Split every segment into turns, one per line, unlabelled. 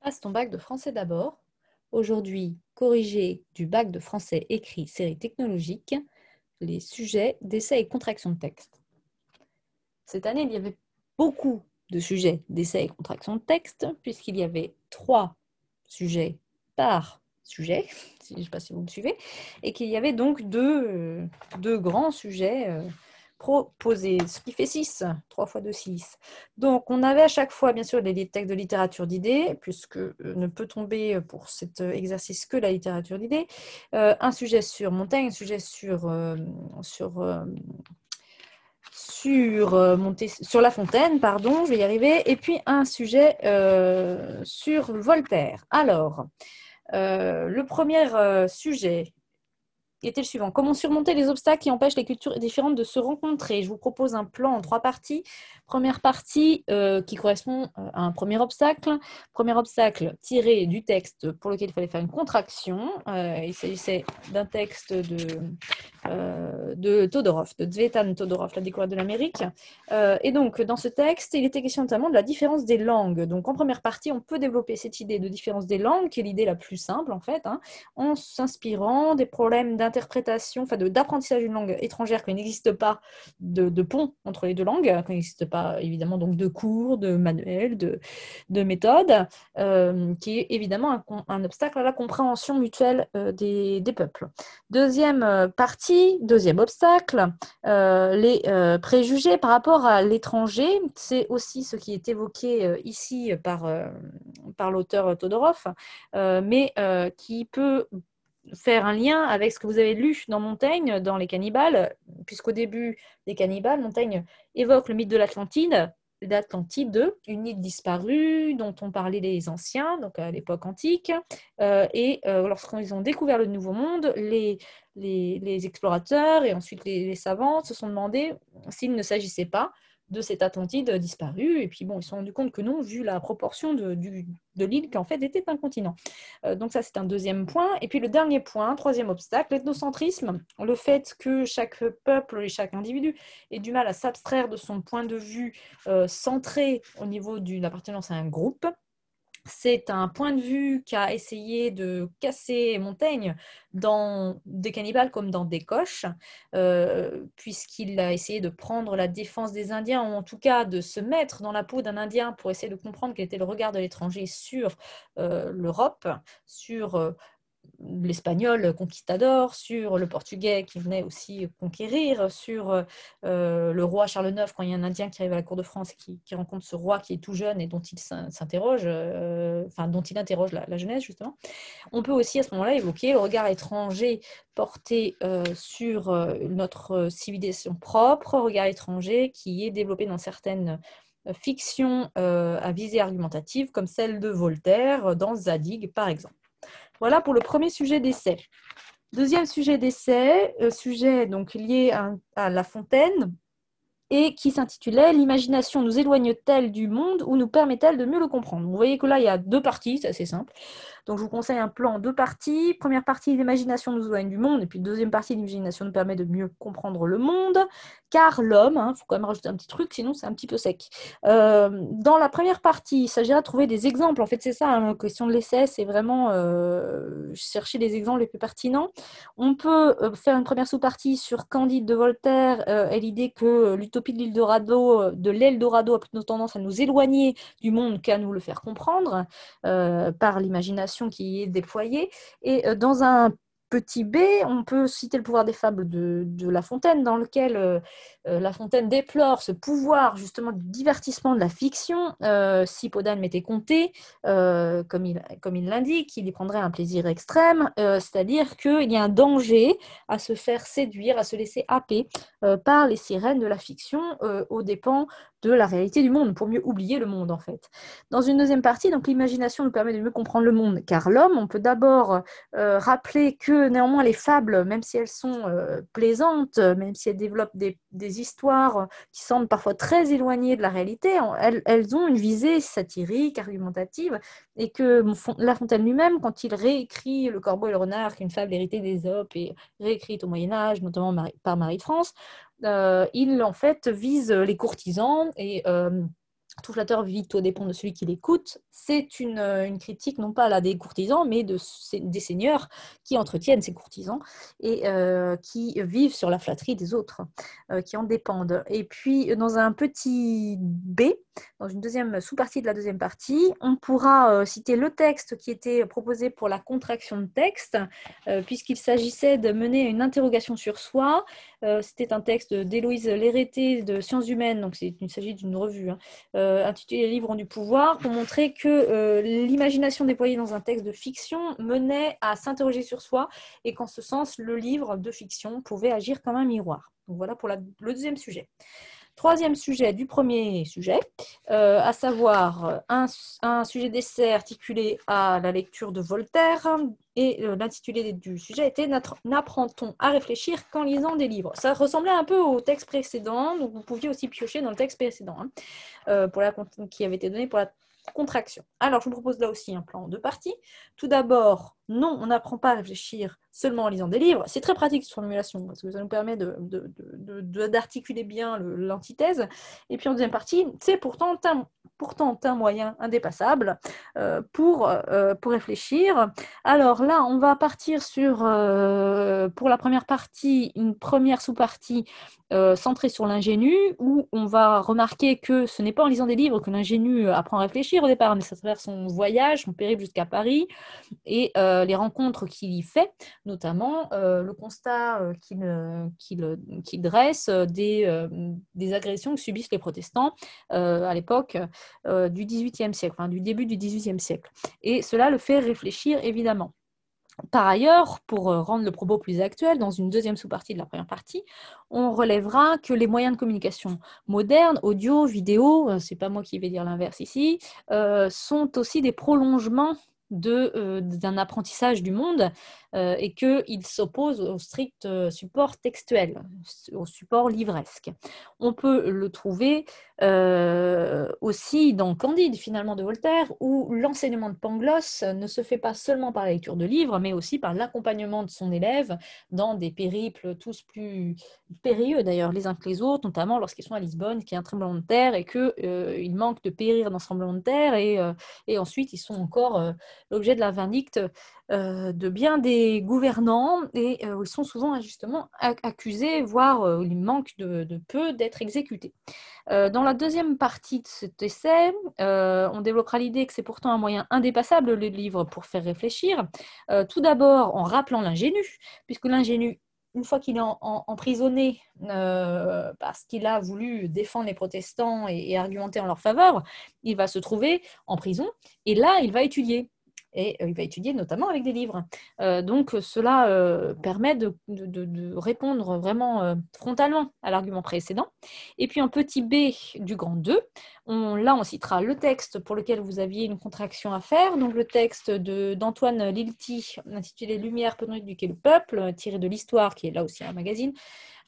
Passe ton bac de français d'abord. Aujourd'hui, corrigé du bac de français écrit série technologique, les sujets d'essai et contraction de texte. Cette année, il y avait beaucoup de sujets d'essai et contraction de texte, puisqu'il y avait trois sujets par sujet, je ne sais pas si vous me suivez, et qu'il y avait donc deux, euh, deux grands sujets euh, proposé, ce qui fait 6, 3 fois 2, 6. Donc, on avait à chaque fois, bien sûr, des textes de littérature d'idées, puisque euh, ne peut tomber pour cet euh, exercice que la littérature d'idées, euh, un sujet sur Montaigne, un sujet sur La Fontaine, pardon, je vais y arriver, et puis un sujet sur Voltaire. Alors, le premier sujet était le suivant. Comment surmonter les obstacles qui empêchent les cultures différentes de se rencontrer? Je vous propose un plan en trois parties. Première partie euh, qui correspond euh, à un premier obstacle. Premier obstacle tiré du texte pour lequel il fallait faire une contraction. Euh, il s'agissait d'un texte de, de Todorov, de Zvetan Todorov, La découverte de l'Amérique. et donc, dans ce texte, il était question notamment de la différence des langues. Donc, en première partie, on peut développer cette idée de différence des langues, qui est l'idée la plus simple, en fait, hein, en s'inspirant des problèmes d'interprétation, enfin d'apprentissage d'une langue étrangère qu'il n'existe pas de, pont entre les deux langues, qu'il n'existe pas évidemment donc de cours, de manuels, de, de méthodes, euh, qui est évidemment un, obstacle à la compréhension mutuelle euh, des, peuples. Deuxième euh, deuxième obstacle, les préjugés par rapport à l'étranger, c'est aussi ce qui est évoqué ici par, par l'auteur Todorov, mais qui peut faire un lien avec ce que vous avez lu dans Montaigne, dans Les Cannibales, puisqu'au début des Cannibales, Montaigne évoque le mythe de l'Atlantide, l'Atlantide, une île disparue dont ont parlé les anciens, donc à l'époque antique. Euh, et euh, lorsqu'ils ont découvert le Nouveau Monde, les, les, explorateurs et ensuite les, les savants se sont demandé s'il ne s'agissait pas de cette Atlantide disparue. Et puis bon, ils se sont rendus compte que non, vu la proportion de, l'île, qu'en fait était un continent. Euh, donc ça, c'est un deuxième point. Et puis le dernier point, troisième obstacle, l'ethnocentrisme, le fait que chaque peuple et chaque individu ait du mal à s'abstraire de son point de vue euh, centré au niveau d'une appartenance à un groupe. C'est un point de vue qu'a essayé de casser Montaigne dans des cannibales comme dans des coches, euh, puisqu'il a essayé de prendre la défense des Indiens, ou en tout cas de se mettre dans la peau d'un Indien pour essayer de comprendre quel était le regard de l'étranger sur euh, l'Europe, sur euh, l'espagnol conquistador, sur le portugais qui venait aussi conquérir, sur euh, le roi Charles IX quand il y a un Indien qui arrive à la cour de France et qui, rencontre ce roi qui est tout jeune et dont il s'interroge, euh, enfin dont il interroge la, jeunesse justement. On peut aussi à ce moment-là évoquer le regard étranger porté euh, sur notre civilisation propre, regard étranger qui est développé dans certaines fictions à visée argumentative comme celle de Voltaire dans Zadig par exemple. Voilà pour le premier sujet d'essai. Deuxième sujet d'essai, euh, sujet donc lié à, La Fontaine et qui s'intitulait L'imagination nous éloigne-t-elle du monde ou nous permet-elle de mieux le comprendre? Vous voyez que là, il y a deux parties, c'est assez simple. Donc, je vous conseille un plan en deux parties. Première partie, l'imagination nous éloigne du monde. Et puis, deuxième partie, l'imagination nous permet de mieux comprendre le monde. Car l'homme, il hein, faut quand même rajouter un petit truc, sinon c'est un petit peu sec. Euh, dans la première partie, il s'agira de trouver des exemples. En fait, c'est ça, hein, question de l'essai, c'est vraiment euh, chercher les exemples les plus pertinents. On peut euh, faire une première sous-partie sur Candide de Voltaire et l'idée que l'utopie de l'Eldorado, de l'Eldorado, a plutôt tendance à nous éloigner du monde qu'à nous le faire comprendre par l'imagination qui est déployée. Et euh, dans un petit b, on peut citer le pouvoir des fables de, La Fontaine, dans lequel euh, euh, La Fontaine déplore ce pouvoir justement du divertissement de la fiction. si Podane m'était compté, comme il comme il l'indique, il y prendrait un plaisir extrême, c'est-à-dire qu'il y a un danger à se faire séduire, à se laisser happer par les sirènes de la fiction aux dépens de la réalité du monde, pour mieux oublier le monde en fait. Dans une deuxième partie, donc l'imagination nous permet de mieux comprendre le monde, car l'homme, on peut d'abord euh, rappeler que néanmoins les fables, même si elles sont euh, plaisantes, même si elles développent des, histoires qui semblent parfois très éloignées de la réalité, elles, ont une visée satirique, argumentative, et que La Fontaine lui-même, quand il réécrit Le Corbeau et le Renard, une fable héritée d'Ésope et réécrite au Moyen Âge, notamment par Marie de France, il en fait vise les courtisans et euh, tout flatteur vit au dépend de celui qui l'écoute, c'est une, une, critique non pas là des courtisans, mais de, des seigneurs qui entretiennent ces courtisans et euh, qui vivent sur la flatterie des autres, euh, qui en dépendent. Et puis, dans un petit B, dans une deuxième sous-partie de la deuxième partie, on pourra euh, citer le texte qui était proposé pour la contraction de texte, puisqu'il s'agissait de mener une interrogation sur soi. C'était un texte d'Héloïse Lérété de Sciences Humaines, donc il s'agit d'une revue. Hein, euh, intitulé Les livres ont du pouvoir, pour montrer que euh, l'imagination déployée dans un texte de fiction menait à s'interroger sur soi et qu'en ce sens, le livre de fiction pouvait agir comme un miroir. Voilà pour le deuxième sujet. Troisième sujet du premier sujet, euh, à savoir un, sujet d'essai articulé à la lecture de Voltaire. Et euh, l'intitulé du sujet était N'apprend-on à réfléchir qu'en lisant des livres? Ça ressemblait un peu au texte précédent, donc vous pouviez aussi piocher dans le texte précédent, hein, euh, pour la, qui avait été donné pour la contraction. Alors, je vous propose là aussi un plan en deux parties. Tout d'abord, non, on n'apprend pas à réfléchir seulement en lisant des livres. C'est très pratique cette formulation parce que ça nous permet d'articuler bien l'antithèse. Et puis en deuxième partie, c'est pourtant un, moyen indépassable euh, pour, euh, pour réfléchir. Alors là, on va partir sur, euh, pour la première partie, une première sous-partie centrée sur l'ingénu, où on va remarquer que ce n'est pas en lisant des livres que l'ingénu apprend à réfléchir au départ, mais c'est à travers son voyage, son périple jusqu'à Paris, et les rencontres qu'il y fait notamment euh, le constat euh, qu'il dresse euh, des, des, agressions que subissent les protestants à l'époque du XVIIIe siècle, du début du XVIIIe siècle. Et cela le fait réfléchir évidemment. Par ailleurs, pour rendre le propos plus actuel, dans une deuxième sous-partie de la première partie, on relèvera que les moyens de communication modernes, audio, vidéo, c'est pas moi qui vais dire l'inverse ici, sont aussi des prolongements d'un apprentissage du monde euh, et qu'il s'oppose au strict euh, support textuel, au support livresque. On peut le trouver euh, aussi dans Candide, finalement, de Voltaire, où l'enseignement de Pangloss ne se fait pas seulement par la lecture de livres, mais aussi par l'accompagnement de son élève dans des périples tous plus périlleux, d'ailleurs, les uns que les autres, notamment lorsqu'ils sont à Lisbonne, qui est un tremblement de terre, et qu'ils manquent de périr dans ce tremblement de terre, et, et ensuite ils sont encore l'objet de la vindicte. euh, de bien des gouvernants et euh, ils sont souvent justement accusés, voire euh, il manque de, peu d'être exécutés. dans la deuxième partie de cet essai, on développera l'idée que c'est pourtant un moyen indépassable, le livre, pour faire réfléchir. tout d'abord en rappelant l'ingénu, puisque l'ingénu une fois qu'il est emprisonné parce qu'il a voulu défendre les protestants et, argumenter en leur faveur, il va se trouver en prison et là, il va étudier et euh, il va étudier notamment avec des livres. Euh, donc cela euh, permet de, répondre vraiment frontalement à l'argument précédent. Et puis en petit b du grand 2, on, là on citera le texte pour lequel vous aviez une contraction à faire, donc le texte d'Antoine Lilti intitulé Lumière peut éduquer le peuple, tiré de l'histoire qui est là aussi un magazine.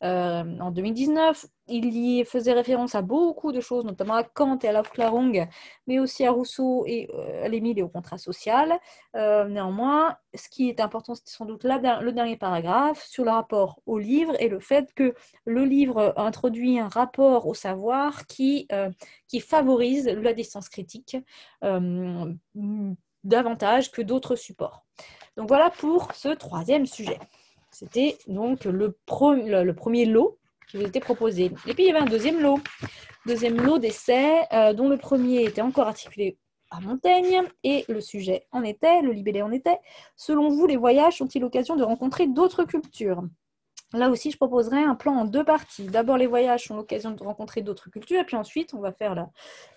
Euh, en 2019. Il y faisait référence à beaucoup de choses, notamment à Kant et à Lafclarong, mais aussi à Rousseau et euh, à l'Émile et au contrat social. Euh, néanmoins, ce qui est important, c'est sans doute le dernier paragraphe sur le rapport au livre et le fait que le livre introduit un rapport au savoir qui, qui favorise la distance critique davantage que d'autres supports. Donc voilà pour ce troisième sujet. C'était donc le, premier lot qui vous était proposé. Et puis il y avait un deuxième lot, deuxième lot d'essais, euh, dont le premier était encore articulé à Montaigne et le sujet en était, le libellé en était. Selon vous, les voyages sont-ils l'occasion de rencontrer d'autres cultures? Là aussi, je proposerai un plan en deux parties. D'abord, les voyages sont l'occasion de rencontrer d'autres cultures, et puis ensuite, on va faire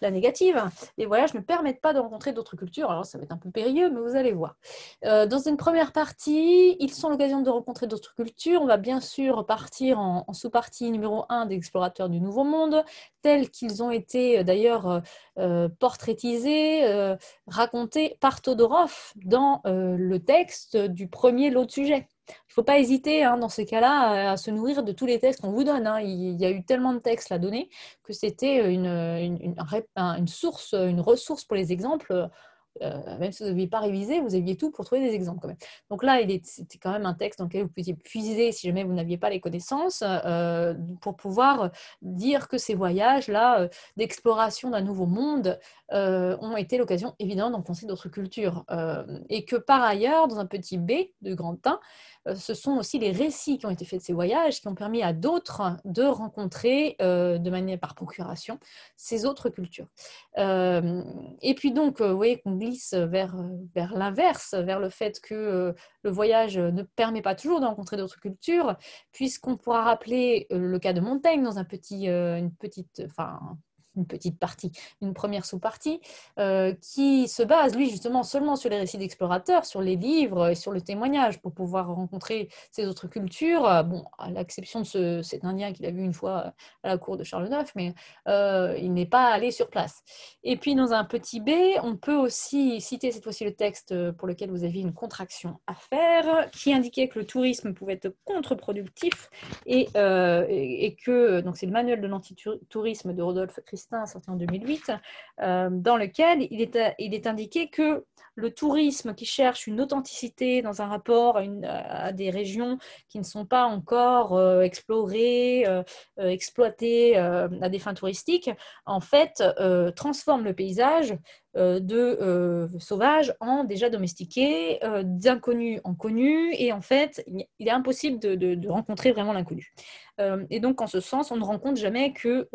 la, négative. Les voyages ne permettent pas de rencontrer d'autres cultures, alors ça va être un peu périlleux, mais vous allez voir. Euh, dans une première partie, ils sont l'occasion de rencontrer d'autres cultures. On va bien sûr partir en, sous-partie numéro 1 des explorateurs du Nouveau Monde, tels qu'ils ont été euh, d'ailleurs euh, portraitisés, racontés par Todorov dans le texte du premier lot de sujets. Il ne faut pas hésiter hein, dans ces cas-là à, se nourrir de tous les textes qu'on vous donne. Hein. Il, y a eu tellement de textes à donner que c'était une, une, source, une ressource pour les exemples euh, même si vous n'aviez pas révisé, vous aviez tout pour trouver des exemples quand même. Donc là, c'était quand même un texte dans lequel vous pouviez puiser si jamais vous n'aviez pas les connaissances euh, pour pouvoir dire que ces voyages-là euh, d'exploration d'un nouveau monde ont été l'occasion évidemment d'enfoncer d'autres cultures. et que par ailleurs, dans un petit B de Grand ce sont aussi les récits qui ont été faits de ces voyages qui ont permis à d'autres de rencontrer de manière par procuration ces autres cultures. et puis donc, vous voyez glisse vers, vers l'inverse, vers le fait que euh, le voyage ne permet pas toujours de rencontrer d'autres cultures, puisqu'on pourra rappeler euh, le cas de Montaigne dans un petit, euh, une petite, une petite partie, une première sous-partie, euh, qui se base, lui, justement, seulement sur les récits d'explorateurs, sur les livres et sur le témoignage pour pouvoir rencontrer ces autres cultures. Euh, bon, à l'exception de ce, cet Indien qu'il a vu une fois à la cour de Charles IX, mais euh, il n'est pas allé sur place. Et puis, dans un petit B, on peut aussi citer cette fois-ci le texte pour lequel vous aviez une contraction à faire, qui indiquait que le tourisme pouvait être contre-productif et, et, que, donc c'est le manuel de l'antitourisme de Rodolphe Christ sorti en 2008, euh, dans lequel il est, indiqué que le tourisme qui cherche une authenticité dans un rapport à, des régions qui ne sont pas encore euh, explorées, euh, exploitées à des fins touristiques, en fait, transforme le paysage de euh, sauvages en déjà domestiqués, euh, d'inconnus en connus, et en fait, il est impossible de, rencontrer vraiment l'inconnu. et donc, en ce sens, on ne rencontre jamais que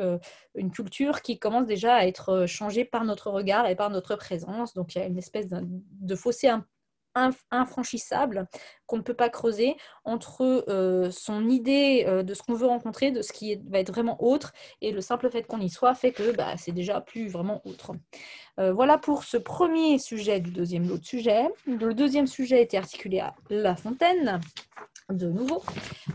une culture qui commence déjà à être changée par notre regard et par notre présence. Donc, il y a une espèce de fossé infranchissable qu'on ne peut pas creuser entre euh, son idée euh, de ce qu'on veut rencontrer, de ce qui va être vraiment autre, et le simple fait qu'on y soit fait que bah, c'est déjà plus vraiment autre. Euh, voilà pour ce premier sujet du deuxième lot de sujets. Le deuxième sujet était articulé à La Fontaine de nouveau.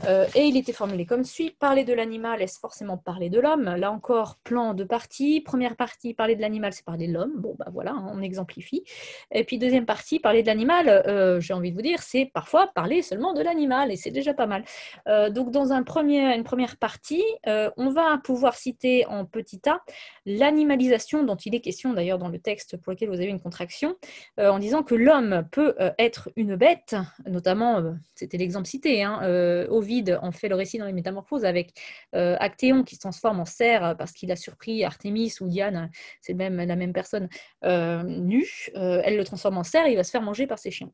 Euh, et il était formulé comme suit. Parler de l'animal, est-ce forcément parler de l'homme? Là encore, plan de partie. Première partie, parler de l'animal, c'est parler de l'homme. Bon, bah voilà, hein, on exemplifie. Et puis deuxième partie, parler de l'animal, euh, j'ai envie de vous dire, c'est parfois parler seulement de l'animal, et c'est déjà pas mal. Euh, donc dans une première partie, on va pouvoir citer en petit a l'animalisation dont il est question d'ailleurs dans le texte pour lequel vous avez une contraction, en disant que l'homme peut être une bête, notamment, c'était l'exemple cité, Hein. Euh, Ovide en fait le récit dans les Métamorphoses avec euh, Actéon qui se transforme en cerf parce qu'il a surpris Artémis ou Diane, c'est même la même personne, euh, nue. elle le transforme en cerf et il va se faire manger par ses chiens.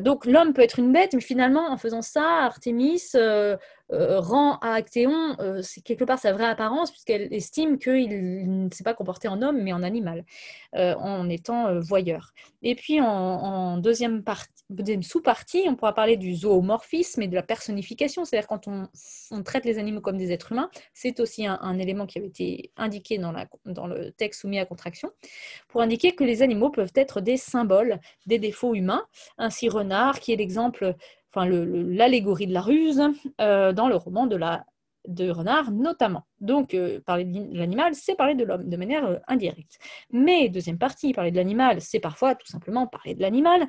donc l'homme peut être une bête, mais finalement, en faisant ça, Artémis euh, rend à Actéon euh, quelque part sa vraie apparence, puisqu'elle estime qu'il ne s'est pas comporté en homme, mais en animal, euh, en étant voyeur. Et puis en, deuxième, sous-partie, on pourra parler du zoomorphisme et de la personnification, c'est-à-dire quand on, traite les animaux comme des êtres humains, c'est aussi un, élément qui avait été indiqué dans le texte soumis à contraction, pour indiquer que les animaux peuvent être des symboles des défauts humains. Ainsi, Renard, qui est l'exemple enfin l'allégorie de la ruse euh, dans le roman de, Renard notamment. Donc, euh, parler de l'animal, c'est parler de l'homme de manière euh, indirecte. Mais, deuxième partie, parler de l'animal, c'est parfois tout simplement parler de l'animal,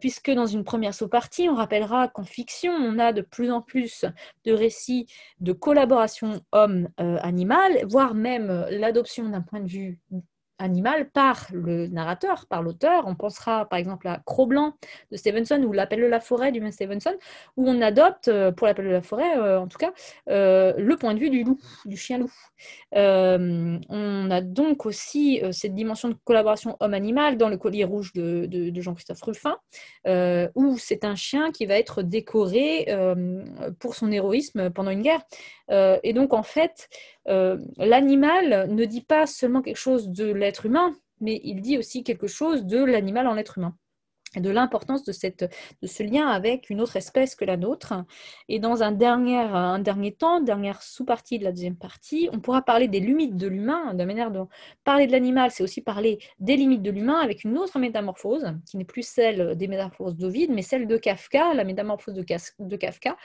puisque dans une première sous-partie, on rappellera qu'en fiction, on a de plus en plus de récits de collaboration homme-animal, voire même l'adoption d'un point de vue animal par le narrateur, par l'auteur. On pensera par exemple à Cro-Blanc de Stevenson ou L'appel de la forêt du même Stevenson, où on adopte, euh, pour L'appel de la forêt euh, en tout cas, euh, le point de vue du loup, du chien-loup. on a donc aussi cette dimension de collaboration homme-animal dans Le collier rouge de, de Jean-Christophe Ruffin, où c'est un chien qui va être décoré pour son héroïsme pendant une guerre. Et donc en fait, euh, l'animal ne dit pas seulement quelque chose de l'être humain, mais il dit aussi quelque chose de l'animal en l'être humain de l'importance de, cette, de ce lien avec une autre espèce que la nôtre. Et dans un dernier, un dernier temps, dernière sous-partie de la deuxième partie, on pourra parler des limites de l'humain, de manière de parler de l'animal, c'est aussi parler des limites de l'humain avec une autre métamorphose, qui n'est plus celle des métamorphoses d'Ovide, mais celle de Kafka, la métamorphose de, Kafka,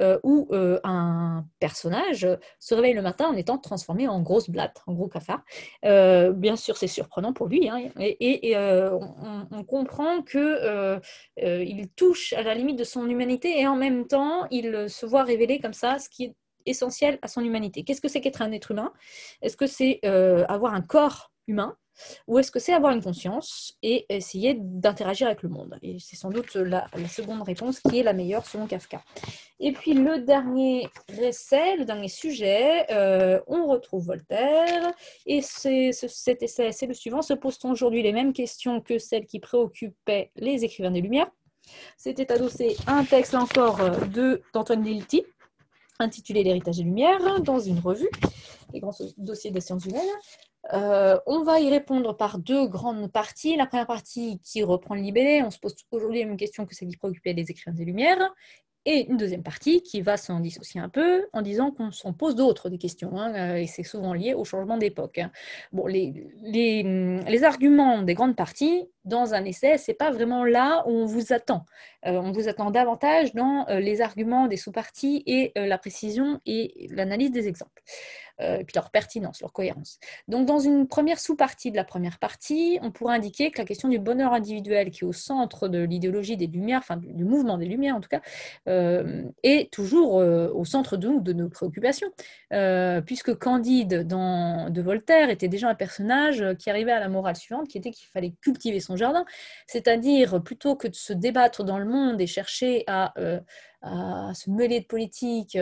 euh, où euh, un personnage se réveille le matin en étant transformé en grosse blatte, en gros cafard. Euh, bien sûr, c'est surprenant pour lui, hein, et, on comprend que euh, euh, il touche à la limite de son humanité et en même temps, il se voit révéler comme ça ce qui est essentiel à son humanité. Qu'est-ce que c'est qu'être un être humain? Est-ce que c'est euh, avoir un corps? Humain ou est-ce que c'est avoir une conscience et essayer d'interagir avec le monde? Et c'est sans doute la, seconde réponse qui est la meilleure selon Kafka. Et puis le dernier essai, le dernier sujet, euh, on retrouve Voltaire. Et cet essai, c'est le suivant, se pose-t-on aujourd'hui les mêmes questions que celles qui préoccupaient les écrivains des Lumières? C'était adossé un texte encore euh, d'Antoine Lilti intitulé L'héritage des Lumières dans une revue, les grands dossiers des sciences humaines. Euh, on va y répondre par deux grandes parties. La première partie qui reprend le libellé, on se pose aujourd'hui la même question que celle qui préoccupait les écrivains des Lumières. Et une deuxième partie qui va s'en dissocier un peu en disant qu'on s'en pose d'autres des questions, hein, euh, et c'est souvent lié au changement d'époque. Bon, les, arguments des grandes parties dans un essai, c'est pas vraiment là où on vous attend. Euh, on vous attend davantage dans les arguments des sous-parties et la précision et l'analyse des exemples. Euh, et puis leur pertinence, leur cohérence. Donc, dans une première sous-partie de la première partie, on pourrait indiquer que la question du bonheur individuel, qui est au centre de l'idéologie des Lumières, enfin du mouvement des Lumières en tout cas, euh, est toujours euh, au centre de, de nos préoccupations, puisque Candide de Voltaire était déjà un personnage qui arrivait à la morale suivante, qui était qu'il fallait cultiver son jardin, c'est-à-dire plutôt que de se débattre dans le monde et chercher à à se mêler de politique,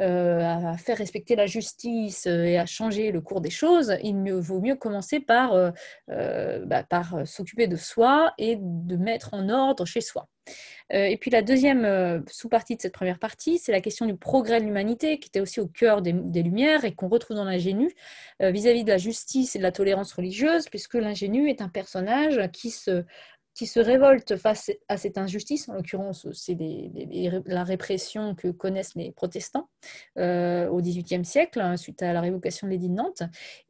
euh, à faire respecter la justice euh, et à changer le cours des choses, il vaut mieux commencer par, euh, bah, s'occuper de soi et de mettre en ordre chez soi. Et puis la deuxième sous-partie de cette première partie, c'est la question du progrès de l'humanité, qui était aussi au cœur des, Lumières et qu'on retrouve dans l'ingénu vis-à-vis de la justice et de la tolérance religieuse, puisque l'ingénu est un personnage qui se qui se révoltent face à cette injustice. En l'occurrence, c'est la répression que connaissent les protestants euh, au XVIIIe siècle, hein, suite à la révocation de l'édit de Nantes.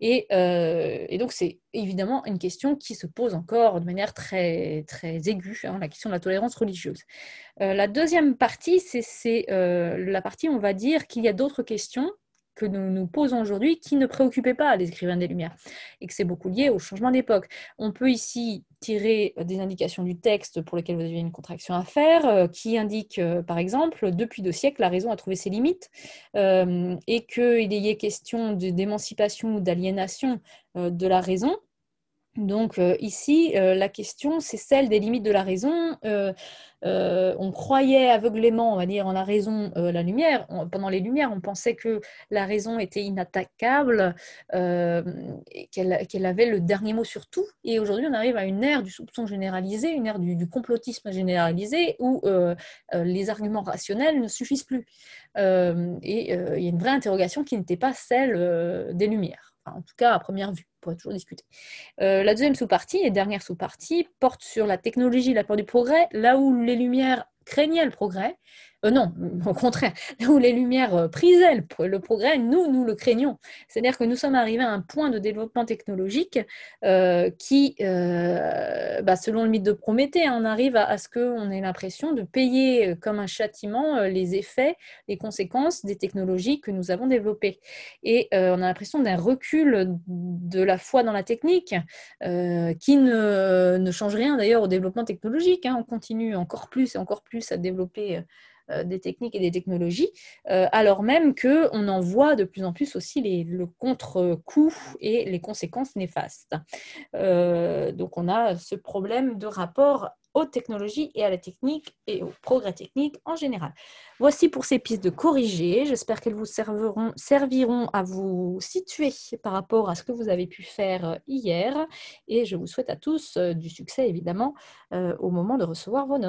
Euh, et, donc, c'est évidemment une question qui se pose encore de manière très, très aiguë, hein, la question de la tolérance religieuse. Euh, la deuxième partie, c'est la partie, on va dire, qu'il y a d'autres questions que nous nous posons aujourd'hui qui ne préoccupaient pas les écrivains des Lumières et que c'est beaucoup lié au changement d'époque. On peut ici tirer des indications du texte pour lequel vous avez une contraction à faire, euh, qui indique, euh, par exemple, depuis deux siècles, la raison a trouvé ses limites euh, et qu'il y ait question d'émancipation ou d'aliénation de la raison. Donc ici, la question, c'est celle des limites de la raison. Euh, on croyait aveuglément, on va dire, en la raison, euh, la lumière. pendant les Lumières, on pensait que la raison était inattaquable, euh, qu'elle avait le dernier mot sur tout. Et aujourd'hui, on arrive à une ère du soupçon généralisé, une ère du, complotisme généralisé, où les arguments rationnels ne suffisent plus. et il y a une vraie interrogation qui n'était pas celle des Lumières en tout cas à première vue, on pourrait toujours discuter. Euh, la deuxième sous-partie et dernière sous-partie porte sur la technologie, la peur du progrès, là où les Lumières craignaient le progrès, euh, non, au contraire, où les Lumières euh, prisaient le, progrès, nous, nous le craignons. C'est-à-dire que nous sommes arrivés à un point de développement technologique euh, qui, bah, selon le mythe de Prométhée, hein, on arrive à, ce qu'on ait l'impression de payer comme un châtiment les effets, les conséquences des technologies que nous avons développées. Et on a l'impression d'un recul de la foi dans la technique qui ne, change rien d'ailleurs au développement technologique. Hein. On continue encore plus et encore plus à développer des techniques et des technologies, euh, alors même qu'on en voit de plus en plus aussi les, le contre-coup et les conséquences néfastes. Euh, donc on a ce problème de rapport aux technologies et à la technique et au progrès technique en général. Voici pour ces pistes de corriger. J'espère qu'elles vous serviront, serviront à vous situer par rapport à ce que vous avez pu faire hier. Et je vous souhaite à tous du succès, évidemment, au moment de recevoir vos notes.